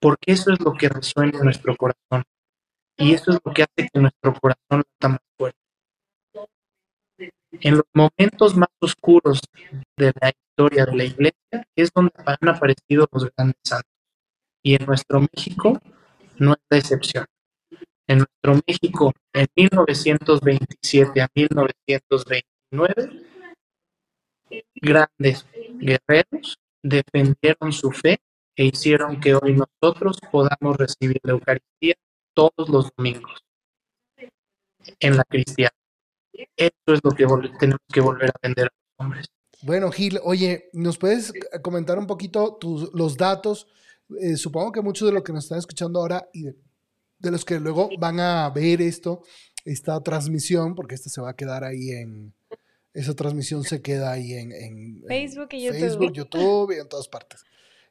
porque eso es lo que resuena en nuestro corazón y eso es lo que hace que nuestro corazón está más fuerte. En los momentos más oscuros de la historia de la iglesia es donde han aparecido los grandes santos. Y en nuestro México no es la excepción. En nuestro México, en 1927 a 1929, grandes guerreros defendieron su fe e hicieron que hoy nosotros podamos recibir la Eucaristía todos los domingos en la cristiana. Eso es lo que tenemos que volver a vender a los hombres. Bueno, Gil, oye, ¿nos puedes comentar un poquito tus, los datos? Eh, supongo que muchos de los que nos están escuchando ahora y de, los que luego van a ver esto, esta transmisión, porque esta se va a quedar ahí en, esa transmisión se queda ahí en, Facebook y YouTube. Facebook, YouTube y en todas partes.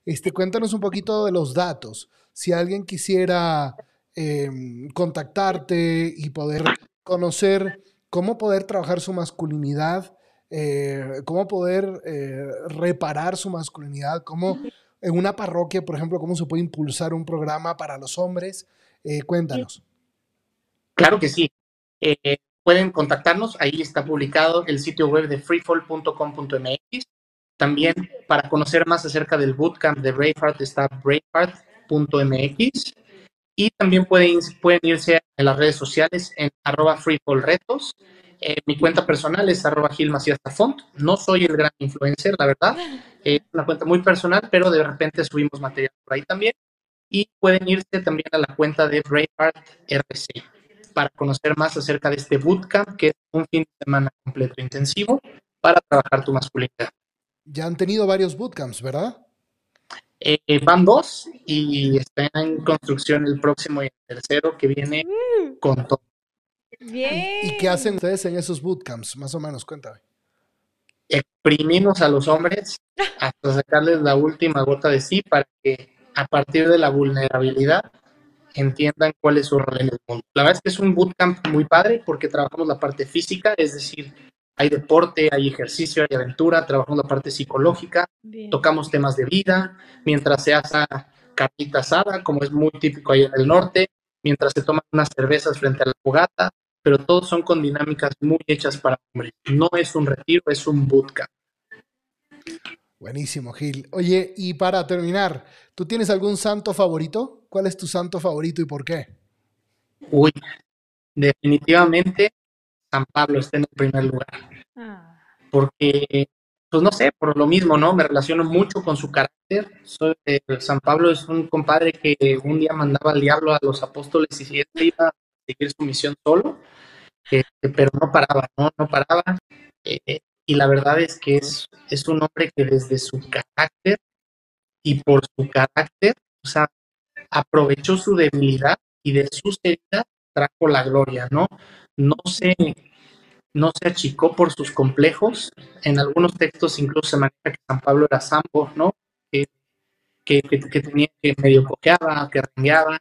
Este, cuéntanos un poquito de los datos. Si alguien quisiera Em, contactarte y poder conocer cómo poder trabajar su masculinidad, eh, cómo poder eh, reparar su masculinidad, cómo en una parroquia, por ejemplo, cómo se puede impulsar un programa para los hombres. Eh, cuéntanos. Claro que sí. Pueden contactarnos, ahí está publicado el sitio web de freefall.com.mx. También para conocer más acerca del bootcamp de Braveheart está braveheart.mx. Y también pueden, pueden irse en las redes sociales en arroba freefallretos. Eh, mi cuenta personal es arroba Font. No soy el gran influencer, la verdad. Es una cuenta muy personal, pero de repente subimos material por ahí también. Y pueden irse también a la cuenta de Braveheart RC para conocer más acerca de este bootcamp, que es un fin de semana completo intensivo para trabajar tu masculinidad. Ya han tenido varios bootcamps, ¿verdad? Eh, van dos y está en construcción el próximo y el tercero que viene mm. con todo. ¿Y qué hacen ustedes en esos bootcamps? Más o menos, cuéntame. Exprimimos a los hombres hasta sacarles la última gota de sí para que a partir de la vulnerabilidad entiendan cuál es su rol en el mundo. La verdad es que es un bootcamp muy padre porque trabajamos la parte física, es decir, hay deporte, hay ejercicio, hay aventura, trabajamos la parte psicológica, tocamos temas de vida, mientras se hace carnita asada, como es muy típico ahí en el norte, mientras se toman unas cervezas frente a la fogata, pero todos son con dinámicas muy hechas para hombres. No es un retiro, es un bootcamp. Buenísimo, Gil. Oye, y para terminar, ¿tú tienes algún santo favorito? ¿Cuál es tu santo favorito y por qué? Uy, definitivamente San Pablo está en el primer lugar. Ah. Porque, pues no sé, por lo mismo, ¿no? Me relaciono mucho con su carácter. Soy, eh, San Pablo es un compadre que un día mandaba al diablo a los apóstoles y si este iba a seguir su misión solo, este, pero no paraba, ¿no? No paraba. Eh, y la verdad es que es, es un hombre que desde su carácter y por su carácter, aprovechó su debilidad y de su heridas trajo la gloria, ¿no? no se, no se achicó por sus complejos. En algunos textos incluso se maneja que San Pablo era sambo, ¿no? Que, que, que, tenía, que medio coqueaba, que rengueaba.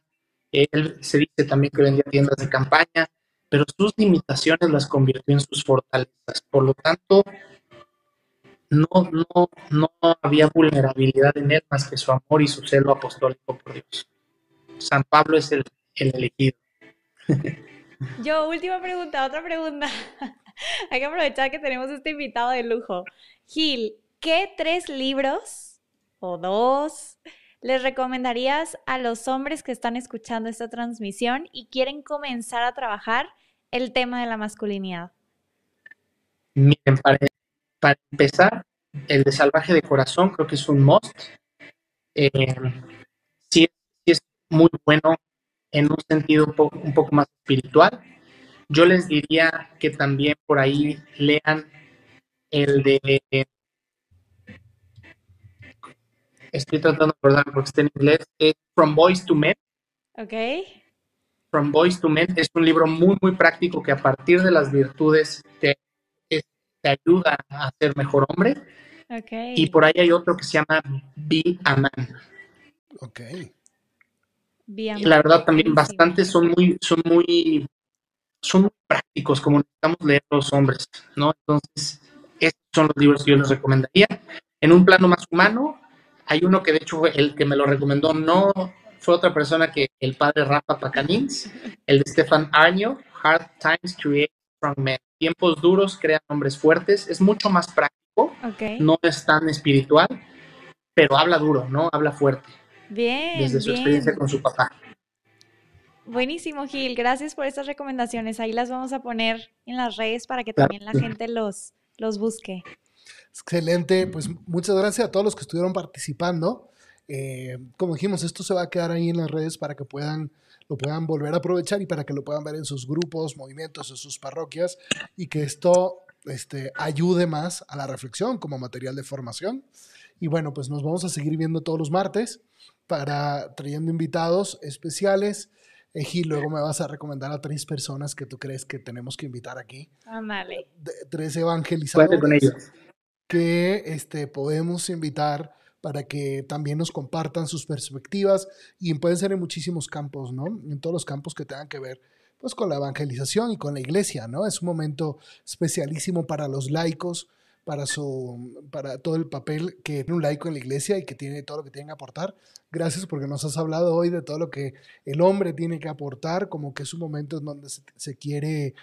Él se dice también que vendía tiendas de campaña, pero sus limitaciones las convirtió en sus fortalezas. Por lo tanto, no, no, no había vulnerabilidad en él más que su amor y su celo apostólico por Dios. San Pablo es el, el elegido. Yo, última pregunta, otra pregunta. Hay que aprovechar que tenemos este invitado de lujo. Gil, ¿qué tres libros o dos les recomendarías a los hombres que están escuchando esta transmisión y quieren comenzar a trabajar el tema de la masculinidad? Miren, para, empezar, el de Salvaje de Corazón creo que es un must. Eh, sí, es muy bueno en un sentido un poco, un poco más espiritual. Yo les diría que también por ahí lean el de estoy tratando de acordar porque está en inglés, es From Boys to Men. Ok. From Boys to Men es un libro muy, muy práctico que a partir de las virtudes te, te ayuda a ser mejor hombre. Okay. Y por ahí hay otro que se llama Be a Man. Ok. Y la verdad también bastante son muy, son muy, son muy prácticos como necesitamos leer los hombres, ¿no? Entonces, estos son los libros que yo les recomendaría. En un plano más humano, hay uno que de hecho el que me lo recomendó no fue otra persona que el padre Rafa Pacanins, el de Stefan Arnio, Hard Times Create Strong Men. Tiempos duros crean hombres fuertes. Es mucho más práctico, no es tan espiritual, pero habla duro, ¿no? Habla fuerte. Bien. Desde su experiencia con su papá. Buenísimo, Gil. Gracias por estas recomendaciones. Ahí las vamos a poner en las redes para que también la gente los, los busque. Excelente, pues muchas gracias a todos los que estuvieron participando. Eh, como dijimos, esto se va a quedar ahí en las redes para que puedan lo puedan volver a aprovechar y para que lo puedan ver en sus grupos, movimientos, en sus parroquias y que esto este, ayude más a la reflexión como material de formación. Y bueno, pues nos vamos a seguir viendo todos los martes para trayendo invitados especiales. Eji, luego me vas a recomendar a tres personas que tú crees que tenemos que invitar aquí. Ándale. Tres evangelizadores. con ellos que este, podemos invitar para que también nos compartan sus perspectivas y pueden ser en muchísimos campos, ¿no? En todos los campos que tengan que ver pues con la evangelización y con la iglesia, ¿no? Es un momento especialísimo para los laicos, para su para todo el papel que tiene un laico en la iglesia y que tiene todo lo que tiene que aportar. Gracias porque nos has hablado hoy de todo lo que el hombre tiene que aportar, como que es un momento en donde se, quiere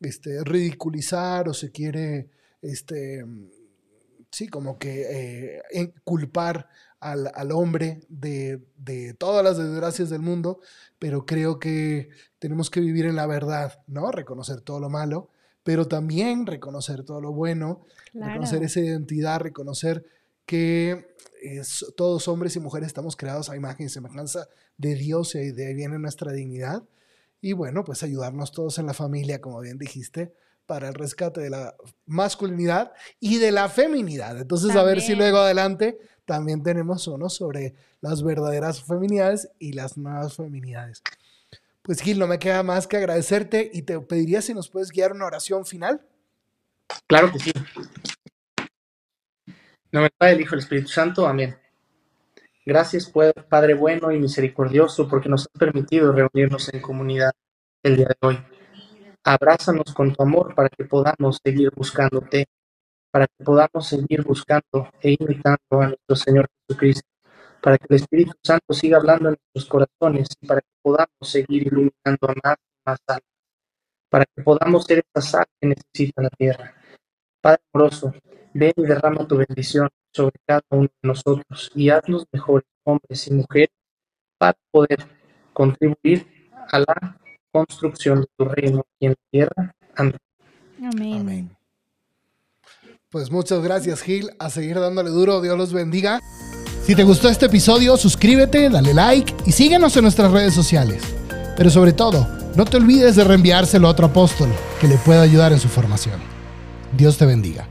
este, ridiculizar o se quiere este, sí, como que eh, culpar al, hombre de, todas las desgracias del mundo, pero creo que tenemos que vivir en la verdad, ¿no? Reconocer todo lo malo, pero también reconocer todo lo bueno, reconocer esa identidad, reconocer que todos hombres y mujeres estamos creados a imagen y semejanza de Dios y de ahí viene nuestra dignidad. Y bueno, pues ayudarnos todos en la familia, como bien dijiste, para el rescate de la masculinidad y de la feminidad. Entonces, a ver si luego adelante también tenemos uno sobre las verdaderas feminidades y las nuevas feminidades. Pues Gil, no me queda más que agradecerte y te pediría si nos puedes guiar una oración final. Claro que sí. No me Padre, el Hijo, el Espíritu Santo. Amén. Gracias, Padre bueno y misericordioso, porque nos has permitido reunirnos en comunidad el día de hoy. Abrázanos con tu amor para que podamos seguir buscándote, para que podamos seguir buscando e imitando a nuestro Señor Jesucristo, para que el Espíritu Santo siga hablando en nuestros corazones y para que podamos seguir iluminando a más y más almas, para que podamos ser esa sal que necesita la tierra. Padre amoroso, ven y derrama tu bendición sobre cada uno de nosotros y haznos mejores hombres y mujeres para poder contribuir a la construcción de tu reino aquí en la tierra. Amén. Amén. Pues muchas gracias, Gil. A seguir dándole duro. Dios los bendiga. Si te gustó este episodio, suscríbete, dale like y síguenos en nuestras redes sociales. Pero sobre todo, no te olvides de reenviárselo a otro apóstol que le pueda ayudar en su formación. Dios te bendiga.